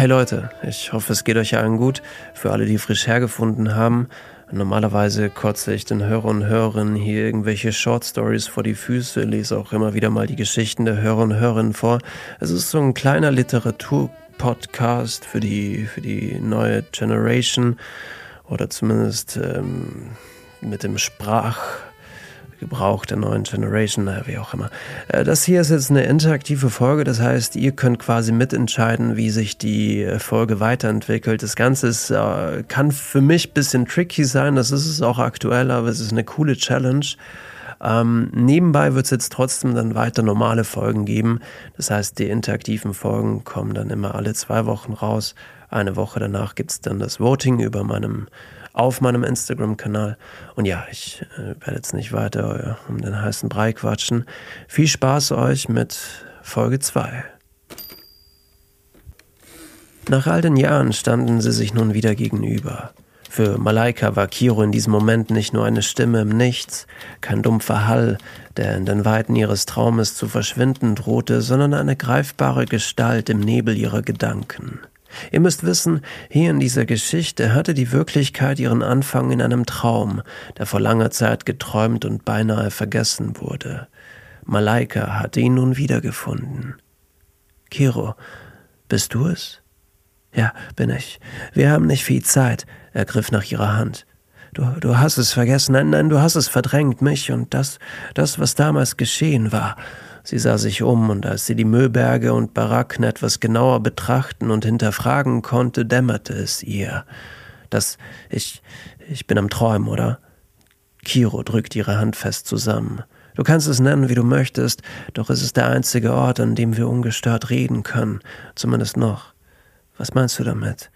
Hey Leute, ich hoffe, es geht euch allen gut. Für alle, die frisch hergefunden haben. Normalerweise kotze ich den Hörer und Hörerinnen hier irgendwelche Short Stories vor die Füße, lese auch immer wieder mal die Geschichten der Hörer und Hörerinnen vor. Es ist so ein kleiner Literaturpodcast für die, für die neue Generation oder zumindest ähm, mit dem Sprach Gebrauch der neuen Generation, naja, wie auch immer. Äh, das hier ist jetzt eine interaktive Folge, das heißt, ihr könnt quasi mitentscheiden, wie sich die äh, Folge weiterentwickelt. Das Ganze ist, äh, kann für mich ein bisschen tricky sein, das ist es auch aktuell, aber es ist eine coole Challenge. Ähm, nebenbei wird es jetzt trotzdem dann weiter normale Folgen geben. Das heißt, die interaktiven Folgen kommen dann immer alle zwei Wochen raus. Eine Woche danach gibt es dann das Voting über meinem auf meinem Instagram-Kanal. Und ja, ich äh, werde jetzt nicht weiter äh, um den heißen Brei quatschen. Viel Spaß euch mit Folge 2. Nach all den Jahren standen sie sich nun wieder gegenüber. Für Malaika war Kiro in diesem Moment nicht nur eine Stimme im Nichts, kein dumpfer Hall, der in den Weiten ihres Traumes zu verschwinden drohte, sondern eine greifbare Gestalt im Nebel ihrer Gedanken. Ihr müsst wissen, hier in dieser Geschichte hatte die Wirklichkeit ihren Anfang in einem Traum, der vor langer Zeit geträumt und beinahe vergessen wurde. Malaika hatte ihn nun wiedergefunden. Kiro, bist du es? Ja, bin ich. Wir haben nicht viel Zeit. Er griff nach ihrer Hand. Du, du hast es vergessen. Nein, nein, du hast es verdrängt, mich und das, das, was damals geschehen war. Sie sah sich um, und als sie die Müllberge und Baracken etwas genauer betrachten und hinterfragen konnte, dämmerte es ihr. Das ich ich bin am Träumen, oder? Kiro drückt ihre Hand fest zusammen. Du kannst es nennen, wie du möchtest, doch es ist der einzige Ort, an dem wir ungestört reden können, zumindest noch. Was meinst du damit?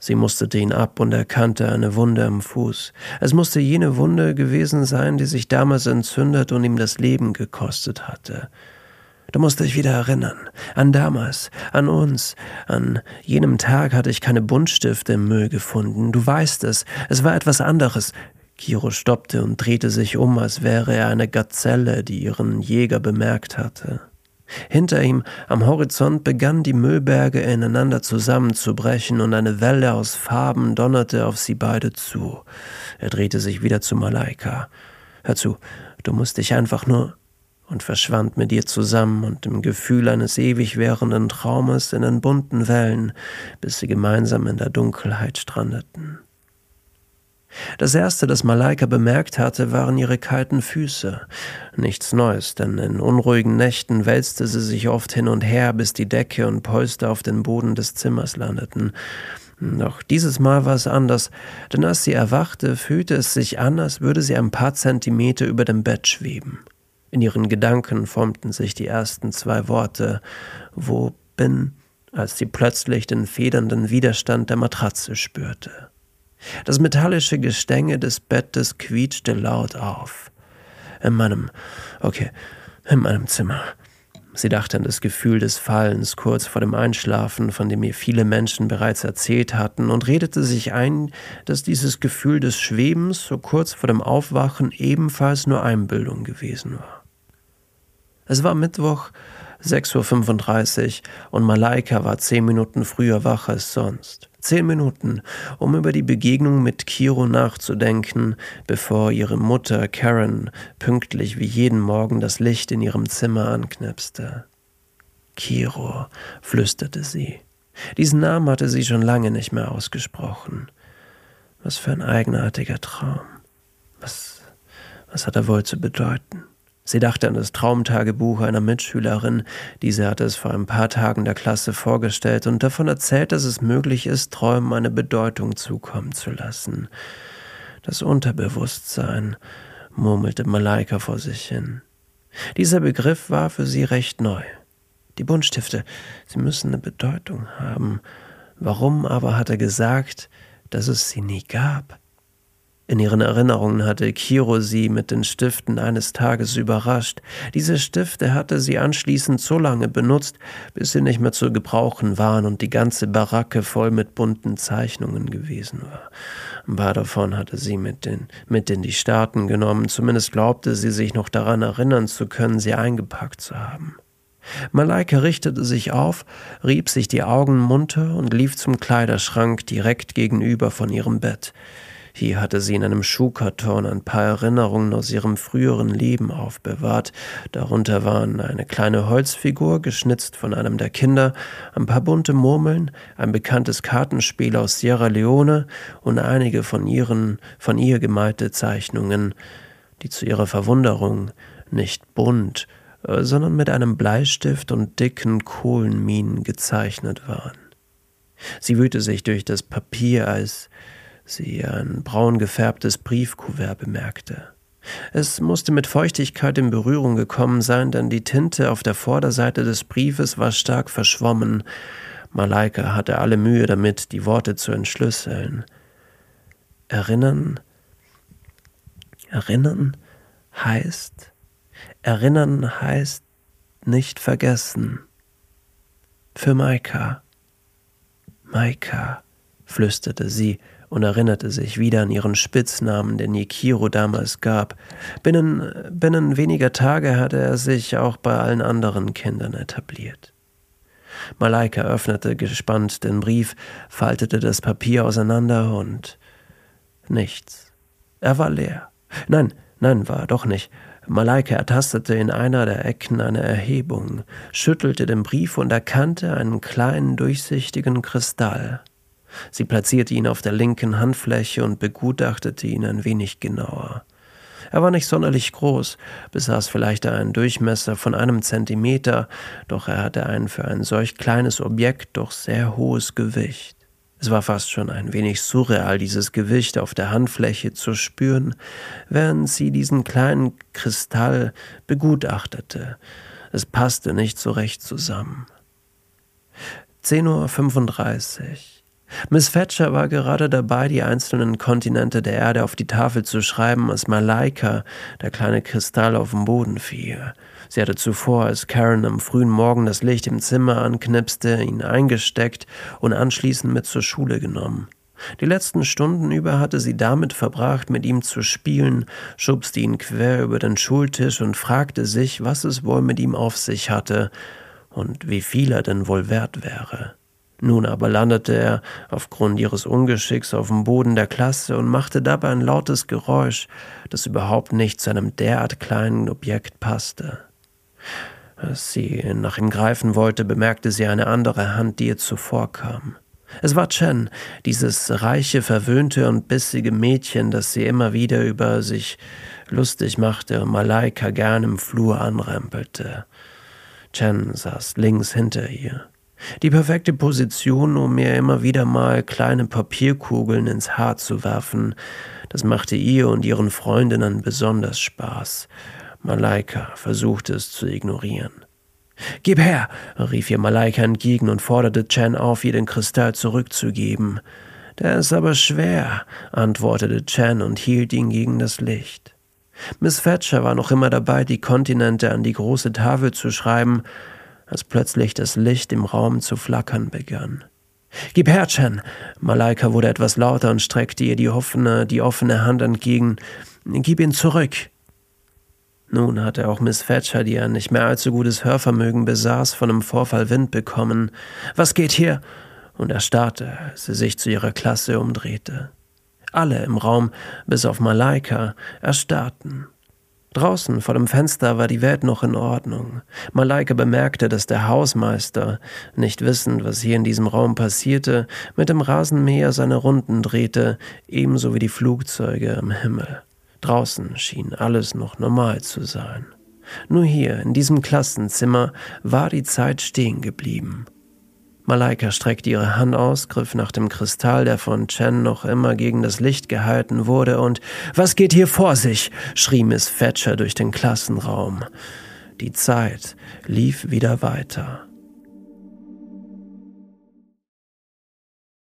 Sie musterte ihn ab und erkannte eine Wunde am Fuß. Es musste jene Wunde gewesen sein, die sich damals entzündet und ihm das Leben gekostet hatte. Du musst dich wieder erinnern. An damals, an uns. An jenem Tag hatte ich keine Buntstifte im Müll gefunden. Du weißt es. Es war etwas anderes. Kiro stoppte und drehte sich um, als wäre er eine Gazelle, die ihren Jäger bemerkt hatte. Hinter ihm am Horizont begannen die Müllberge ineinander zusammenzubrechen und eine Welle aus Farben donnerte auf sie beide zu. Er drehte sich wieder zu Malaika. Hör zu, du musst dich einfach nur und verschwand mit ihr zusammen und im Gefühl eines ewig währenden Traumes in den bunten Wellen, bis sie gemeinsam in der Dunkelheit strandeten. Das erste, das Malaika bemerkt hatte, waren ihre kalten Füße. Nichts Neues, denn in unruhigen Nächten wälzte sie sich oft hin und her, bis die Decke und Polster auf den Boden des Zimmers landeten. Doch dieses Mal war es anders, denn als sie erwachte, fühlte es sich an, als würde sie ein paar Zentimeter über dem Bett schweben. In ihren Gedanken formten sich die ersten zwei Worte Wo bin, als sie plötzlich den federnden Widerstand der Matratze spürte. Das metallische Gestänge des Bettes quietschte laut auf. In meinem, okay, in meinem Zimmer. Sie dachte an das Gefühl des Fallens kurz vor dem Einschlafen, von dem ihr viele Menschen bereits erzählt hatten, und redete sich ein, dass dieses Gefühl des Schwebens so kurz vor dem Aufwachen ebenfalls nur Einbildung gewesen war. Es war Mittwoch, 6.35 Uhr, und Malaika war zehn Minuten früher wach als sonst. Zehn Minuten, um über die Begegnung mit Kiro nachzudenken, bevor ihre Mutter Karen pünktlich wie jeden Morgen das Licht in ihrem Zimmer anknipste. Kiro, flüsterte sie. Diesen Namen hatte sie schon lange nicht mehr ausgesprochen. Was für ein eigenartiger Traum. Was, was hat er wohl zu bedeuten? Sie dachte an das Traumtagebuch einer Mitschülerin, diese hatte es vor ein paar Tagen der Klasse vorgestellt und davon erzählt, dass es möglich ist, Träumen eine Bedeutung zukommen zu lassen. Das Unterbewusstsein, murmelte Malaika vor sich hin. Dieser Begriff war für sie recht neu. Die Buntstifte, sie müssen eine Bedeutung haben. Warum aber hat er gesagt, dass es sie nie gab? In ihren Erinnerungen hatte Kiro sie mit den Stiften eines Tages überrascht. Diese Stifte hatte sie anschließend so lange benutzt, bis sie nicht mehr zu gebrauchen waren und die ganze Baracke voll mit bunten Zeichnungen gewesen war. Ein paar davon hatte sie mit, den, mit in die Staaten genommen, zumindest glaubte sie sich noch daran erinnern zu können, sie eingepackt zu haben. Malaika richtete sich auf, rieb sich die Augen munter und lief zum Kleiderschrank direkt gegenüber von ihrem Bett. Hier hatte sie in einem Schuhkarton ein paar Erinnerungen aus ihrem früheren Leben aufbewahrt. Darunter waren eine kleine Holzfigur, geschnitzt von einem der Kinder, ein paar bunte Murmeln, ein bekanntes Kartenspiel aus Sierra Leone und einige von ihren, von ihr gemalte Zeichnungen, die zu ihrer Verwunderung nicht bunt, äh, sondern mit einem Bleistift und dicken Kohlenminen gezeichnet waren. Sie wühlte sich durch das Papier, als sie ein braun gefärbtes Briefkuvert bemerkte. Es musste mit Feuchtigkeit in Berührung gekommen sein, denn die Tinte auf der Vorderseite des Briefes war stark verschwommen. Malaika hatte alle Mühe damit, die Worte zu entschlüsseln. Erinnern? Erinnern heißt Erinnern heißt nicht vergessen. Für Maika. Maika, flüsterte sie und erinnerte sich wieder an ihren Spitznamen, den Nikiro damals gab. Binnen, binnen weniger Tage hatte er sich auch bei allen anderen Kindern etabliert. Malaika öffnete gespannt den Brief, faltete das Papier auseinander und nichts. Er war leer. Nein, nein, war doch nicht. Malaika ertastete in einer der Ecken eine Erhebung, schüttelte den Brief und erkannte einen kleinen durchsichtigen Kristall. Sie platzierte ihn auf der linken Handfläche und begutachtete ihn ein wenig genauer. Er war nicht sonderlich groß, besaß vielleicht einen Durchmesser von einem Zentimeter, doch er hatte ein für ein solch kleines Objekt doch sehr hohes Gewicht. Es war fast schon ein wenig surreal, dieses Gewicht auf der Handfläche zu spüren, während sie diesen kleinen Kristall begutachtete. Es passte nicht so recht zusammen. 10.35 Uhr. Miss Thatcher war gerade dabei, die einzelnen Kontinente der Erde auf die Tafel zu schreiben, als Malaika, der kleine Kristall, auf den Boden fiel. Sie hatte zuvor, als Karen am frühen Morgen das Licht im Zimmer anknipste, ihn eingesteckt und anschließend mit zur Schule genommen. Die letzten Stunden über hatte sie damit verbracht, mit ihm zu spielen, schubste ihn quer über den Schultisch und fragte sich, was es wohl mit ihm auf sich hatte und wie viel er denn wohl wert wäre. Nun aber landete er aufgrund ihres Ungeschicks auf dem Boden der Klasse und machte dabei ein lautes Geräusch, das überhaupt nicht zu einem derart kleinen Objekt passte. Als sie nach ihm greifen wollte, bemerkte sie eine andere Hand, die ihr zuvorkam. Es war Chen, dieses reiche, verwöhnte und bissige Mädchen, das sie immer wieder über sich lustig machte und Malaika gern im Flur anrempelte. Chen saß links hinter ihr. Die perfekte Position, um mir immer wieder mal kleine Papierkugeln ins Haar zu werfen, das machte ihr und ihren Freundinnen besonders Spaß. Malaika versuchte es zu ignorieren. Gib her, rief ihr Malaika entgegen und forderte Chen auf, ihr den Kristall zurückzugeben. Der ist aber schwer, antwortete Chen und hielt ihn gegen das Licht. Miss Thatcher war noch immer dabei, die Kontinente an die große Tafel zu schreiben, als plötzlich das Licht im Raum zu flackern begann. Gib her, Chen! Malaika wurde etwas lauter und streckte ihr die offene, die offene Hand entgegen. Gib ihn zurück! Nun hatte auch Miss Thatcher, die ein nicht mehr allzu gutes Hörvermögen besaß, von dem Vorfall Wind bekommen. Was geht hier? Und er starrte, als sie sich zu ihrer Klasse umdrehte. Alle im Raum, bis auf Malaika, erstarrten. Draußen vor dem Fenster war die Welt noch in Ordnung. Malaika bemerkte, dass der Hausmeister, nicht wissend, was hier in diesem Raum passierte, mit dem Rasenmäher seine Runden drehte, ebenso wie die Flugzeuge im Himmel. Draußen schien alles noch normal zu sein. Nur hier, in diesem Klassenzimmer, war die Zeit stehen geblieben. Malaika streckte ihre Hand aus, griff nach dem Kristall, der von Chen noch immer gegen das Licht gehalten wurde, und Was geht hier vor sich? schrie Miss Thatcher durch den Klassenraum. Die Zeit lief wieder weiter.